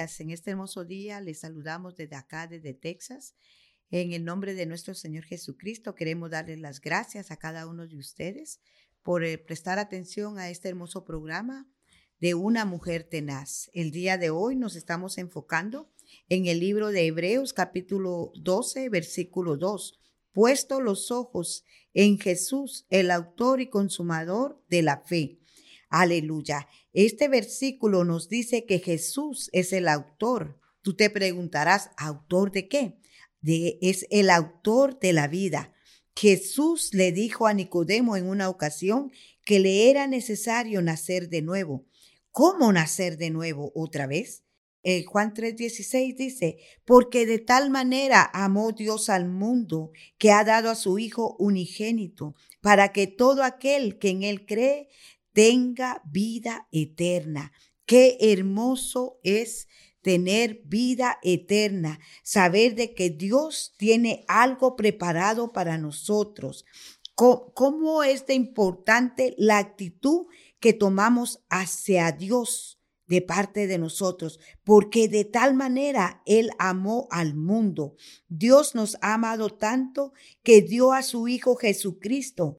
En este hermoso día les saludamos desde acá, desde Texas. En el nombre de nuestro Señor Jesucristo queremos darles las gracias a cada uno de ustedes por eh, prestar atención a este hermoso programa de una mujer tenaz. El día de hoy nos estamos enfocando en el libro de Hebreos capítulo 12, versículo 2. Puesto los ojos en Jesús, el autor y consumador de la fe. Aleluya. Este versículo nos dice que Jesús es el autor. Tú te preguntarás, ¿autor de qué? De, es el autor de la vida. Jesús le dijo a Nicodemo en una ocasión que le era necesario nacer de nuevo. ¿Cómo nacer de nuevo otra vez? Eh, Juan 3:16 dice, porque de tal manera amó Dios al mundo que ha dado a su Hijo unigénito, para que todo aquel que en él cree tenga vida eterna. Qué hermoso es tener vida eterna, saber de que Dios tiene algo preparado para nosotros. ¿Cómo, es de importante la actitud que tomamos hacia Dios? de parte de nosotros, porque de tal manera Él amó al mundo. Dios nos ha amado tanto que dio a su Hijo Jesucristo.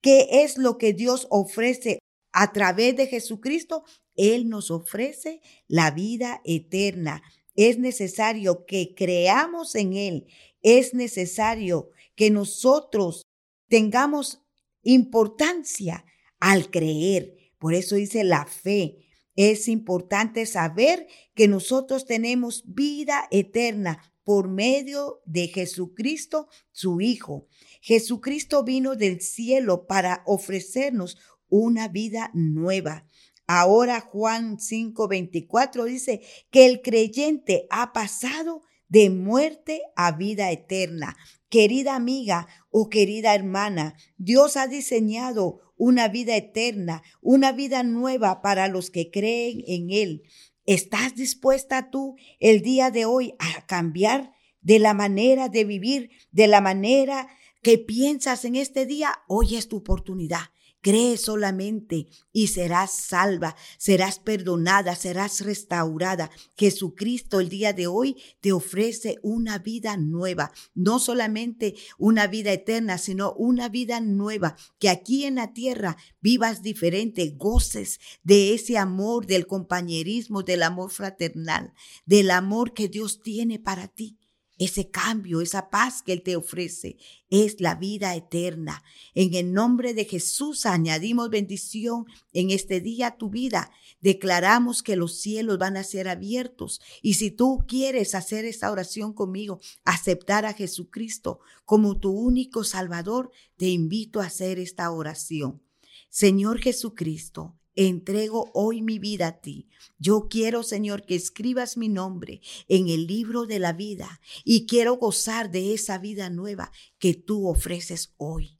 ¿Qué es lo que Dios ofrece a través de Jesucristo? Él nos ofrece la vida eterna. Es necesario que creamos en Él. Es necesario que nosotros tengamos importancia al creer. Por eso dice la fe. Es importante saber que nosotros tenemos vida eterna por medio de Jesucristo, su Hijo. Jesucristo vino del cielo para ofrecernos una vida nueva. Ahora Juan 5:24 dice que el creyente ha pasado de muerte a vida eterna. Querida amiga o querida hermana, Dios ha diseñado una vida eterna, una vida nueva para los que creen en Él. ¿Estás dispuesta tú el día de hoy a cambiar de la manera de vivir, de la manera que piensas en este día? Hoy es tu oportunidad. Cree solamente y serás salva, serás perdonada, serás restaurada. Jesucristo el día de hoy te ofrece una vida nueva, no solamente una vida eterna, sino una vida nueva, que aquí en la tierra vivas diferente, goces de ese amor, del compañerismo, del amor fraternal, del amor que Dios tiene para ti. Ese cambio, esa paz que Él te ofrece es la vida eterna. En el nombre de Jesús añadimos bendición en este día a tu vida. Declaramos que los cielos van a ser abiertos. Y si tú quieres hacer esta oración conmigo, aceptar a Jesucristo como tu único Salvador, te invito a hacer esta oración. Señor Jesucristo, entrego hoy mi vida a ti. Yo quiero, Señor, que escribas mi nombre en el libro de la vida y quiero gozar de esa vida nueva que tú ofreces hoy.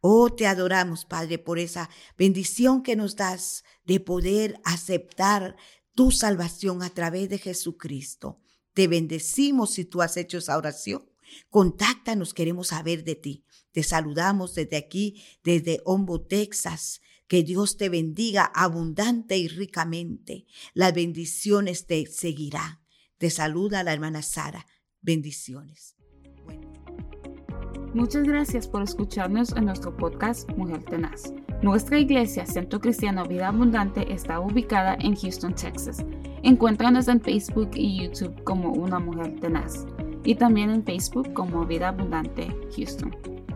Oh, te adoramos, Padre, por esa bendición que nos das de poder aceptar tu salvación a través de Jesucristo. Te bendecimos si tú has hecho esa oración. Contáctanos, queremos saber de ti. Te saludamos desde aquí, desde Ombo, Texas. Que Dios te bendiga abundante y ricamente. Las bendiciones te seguirán. Te saluda la hermana Sara. Bendiciones. Muchas gracias por escucharnos en nuestro podcast Mujer Tenaz. Nuestra iglesia, Centro Cristiano Vida Abundante, está ubicada en Houston, Texas. Encuéntranos en Facebook y YouTube como Una Mujer Tenaz y también en Facebook como Vida Abundante Houston.